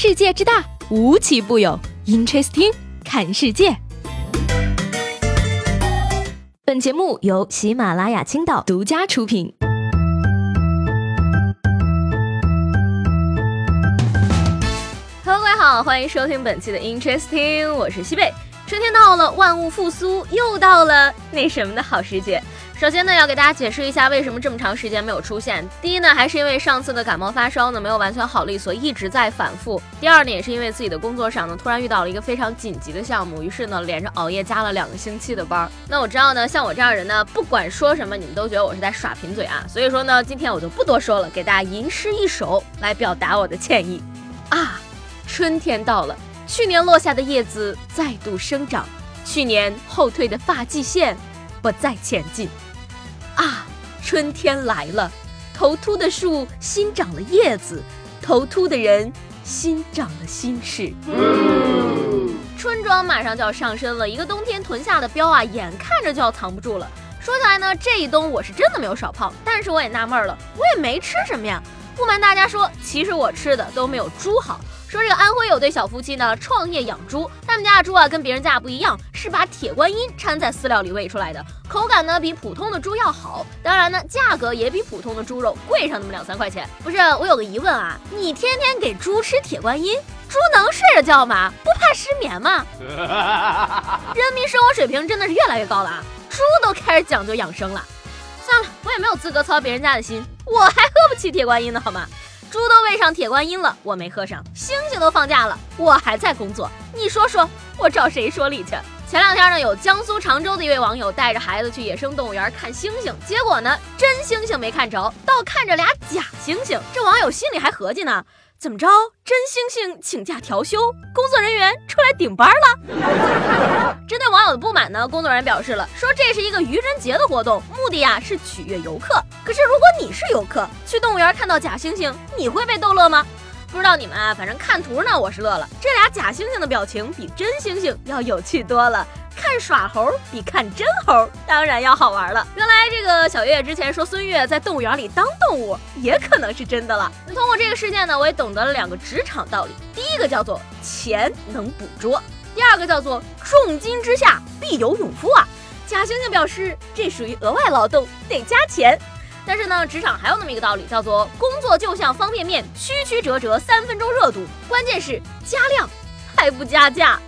世界之大，无奇不有。Interesting，看世界。本节目由喜马拉雅青岛独家出品。Hello，各位好，欢迎收听本期的 Interesting，我是西贝。春天到了，万物复苏，又到了那什么的好时节。首先呢，要给大家解释一下为什么这么长时间没有出现。第一呢，还是因为上次的感冒发烧呢没有完全好利索，一直在反复。第二呢，也是因为自己的工作上呢突然遇到了一个非常紧急的项目，于是呢连着熬夜加了两个星期的班。那我知道呢，像我这样人呢，不管说什么，你们都觉得我是在耍贫嘴啊。所以说呢，今天我就不多说了，给大家吟诗一首来表达我的歉意。啊，春天到了，去年落下的叶子再度生长，去年后退的发际线不再前进。啊，春天来了，头秃的树新长了叶子，头秃的人新长了心事。春装马上就要上身了，一个冬天囤下的膘啊，眼看着就要藏不住了。说起来呢，这一冬我是真的没有少胖，但是我也纳闷了，我也没吃什么呀。不瞒大家说，其实我吃的都没有猪好。说这个安徽有对小夫妻呢，创业养猪，他们家的猪啊跟别人家不一样，是把铁观音掺在饲料里喂出来的，口感呢比普通的猪要好，当然呢价格也比普通的猪肉贵上那么两三块钱。不是，我有个疑问啊，你天天给猪吃铁观音，猪能睡着觉吗？不怕失眠吗？人民生活水平真的是越来越高了啊，猪都开始讲究养生了。算了，我也没有资格操别人家的心，我还喝不起铁观音呢，好吗？猪都喂上铁观音了，我没喝上；猩猩都放假了，我还在工作。你说说，我找谁说理去？前两天呢，有江苏常州的一位网友带着孩子去野生动物园看猩猩，结果呢，真猩猩没看着，倒看着俩假猩猩。这网友心里还合计呢。怎么着？真猩猩请假调休，工作人员出来顶班了。针对网友的不满呢，工作人员表示了，说这是一个愚人节的活动，目的呀是取悦游客。可是如果你是游客，去动物园看到假猩猩，你会被逗乐吗？不知道你们啊，反正看图呢，我是乐了。这俩假猩猩的表情比真猩猩要有趣多了。看耍猴比看真猴当然要好玩了。原来这个小月月之前说孙悦在动物园里当动物，也可能是真的了。那通过这个事件呢，我也懂得了两个职场道理：第一个叫做钱能捕捉，第二个叫做重金之下必有勇夫啊。假猩猩表示这属于额外劳动，得加钱。但是呢，职场还有那么一个道理，叫做工作就像方便面，曲曲折折三分钟热度，关键是加量还不加价。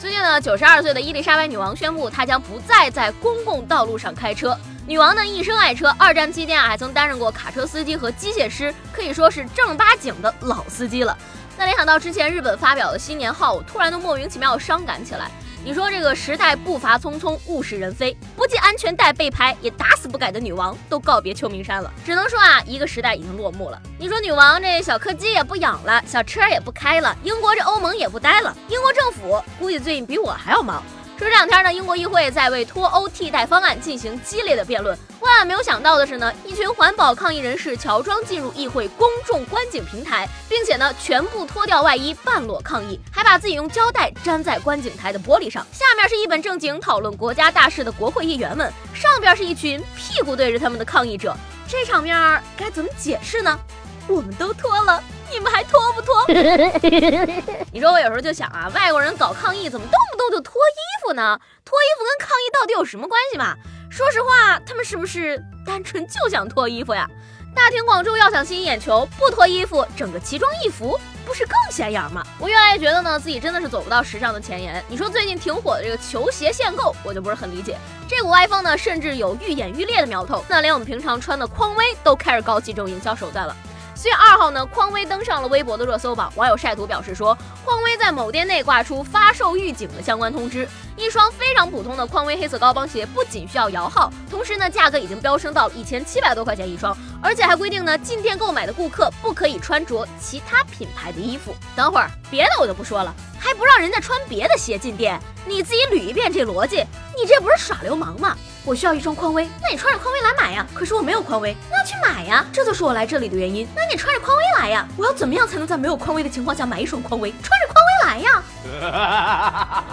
最近呢，九十二岁的伊丽莎白女王宣布，她将不再在公共道路上开车。女王呢一生爱车，二战期间啊还曾担任过卡车司机和机械师，可以说是正儿八经的老司机了。那联想到之前日本发表的新年号，我突然都莫名其妙伤感起来。你说这个时代步伐匆匆，物是人非，不系安全带被拍，也打死不改的女王都告别秋名山了。只能说啊，一个时代已经落幕了。你说女王这小柯基也不养了，小车也不开了，英国这欧盟也不待了，英国政府估计最近比我还要忙。说这两天呢，英国议会在为脱欧替代方案进行激烈的辩论。万万没有想到的是呢，一群环保抗议人士乔装进入议会公众观景平台，并且呢，全部脱掉外衣，半裸抗议，还把自己用胶带粘在观景台的玻璃上。下面是一本正经讨论国家大事的国会议员们，上边是一群屁股对着他们的抗议者。这场面该怎么解释呢？我们都脱了，你们还脱不脱？你说我有时候就想啊，外国人搞抗议怎么动不动就脱衣服呢？脱衣服跟抗议到底有什么关系嘛？说实话，他们是不是单纯就想脱衣服呀？大庭广众要想吸引眼球，不脱衣服，整个奇装异服，不是更显眼吗？我越来越觉得呢，自己真的是走不到时尚的前沿。你说最近挺火的这个球鞋限购，我就不是很理解。这股歪风呢，甚至有愈演愈烈的苗头。那连我们平常穿的匡威都开始搞起这种营销手段了。四月二号呢，匡威登上了微博的热搜榜。网友晒图表示说，匡威在某店内挂出发售预警的相关通知。一双非常普通的匡威黑色高帮鞋，不仅需要摇号，同时呢，价格已经飙升到一千七百多块钱一双，而且还规定呢，进店购买的顾客不可以穿着其他品牌的衣服。等会儿别的我就不说了，还不让人家穿别的鞋进店？你自己捋一遍这逻辑，你这不是耍流氓吗？我需要一双匡威，那你穿着匡威来买呀。可是我没有匡威，那要去买呀。这就是我来这里的原因。那你穿着匡威来呀。我要怎么样才能在没有匡威的情况下买一双匡威？穿着匡威来呀。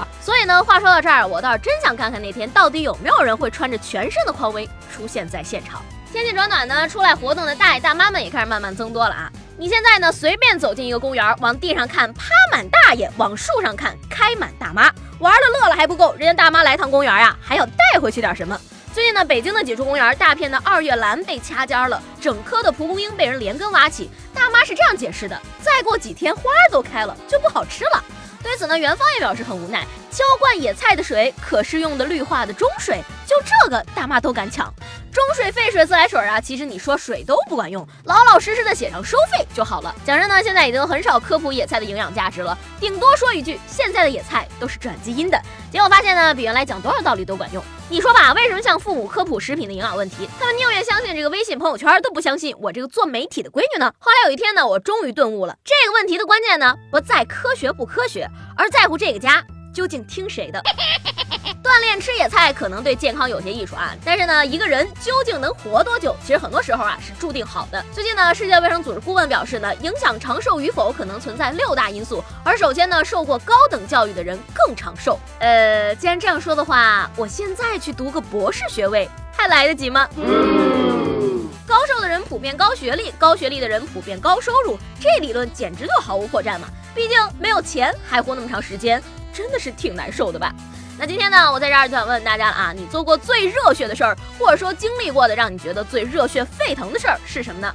所以呢，话说到这儿，我倒是真想看看那天到底有没有人会穿着全身的匡威出现在现场。天气转暖呢，出来活动的大爷大妈们也开始慢慢增多了啊。你现在呢，随便走进一个公园，往地上看趴满大爷，往树上看开满大妈，玩的乐了还不够，人家大妈来趟公园呀，还要带回去点什么。最近呢，北京的几处公园，大片的二月兰被掐尖了，整棵的蒲公英被人连根挖起。大妈是这样解释的：再过几天花都开了，就不好吃了。对此呢，元芳也表示很无奈。浇灌野菜的水可是用的绿化的中水，就这个大妈都敢抢。中水、废水、自来水啊，其实你说水都不管用，老老实实的写上收费就好了。讲真呢，现在已经很少科普野菜的营养价值了，顶多说一句，现在的野菜都是转基因的。结果发现呢，比原来讲多少道理都管用。你说吧，为什么向父母科普食品的营养问题，他们宁愿相信这个微信朋友圈，都不相信我这个做媒体的闺女呢？后来有一天呢，我终于顿悟了，这个问题的关键呢，不在科学不科学，而在乎这个家究竟听谁的。锻炼吃野菜可能对健康有些益处啊，但是呢，一个人究竟能活多久，其实很多时候啊是注定好的。最近呢，世界卫生组织顾问表示呢，影响长寿与否可能存在六大因素，而首先呢，受过高等教育的人更长寿。呃，既然这样说的话，我现在去读个博士学位还来得及吗？嗯高寿的人普遍高学历，高学历的人普遍高收入，这理论简直就毫无破绽嘛！毕竟没有钱还活那么长时间，真的是挺难受的吧？那今天呢，我在这儿就想问问大家了啊，你做过最热血的事儿，或者说经历过的让你觉得最热血沸腾的事儿是什么呢？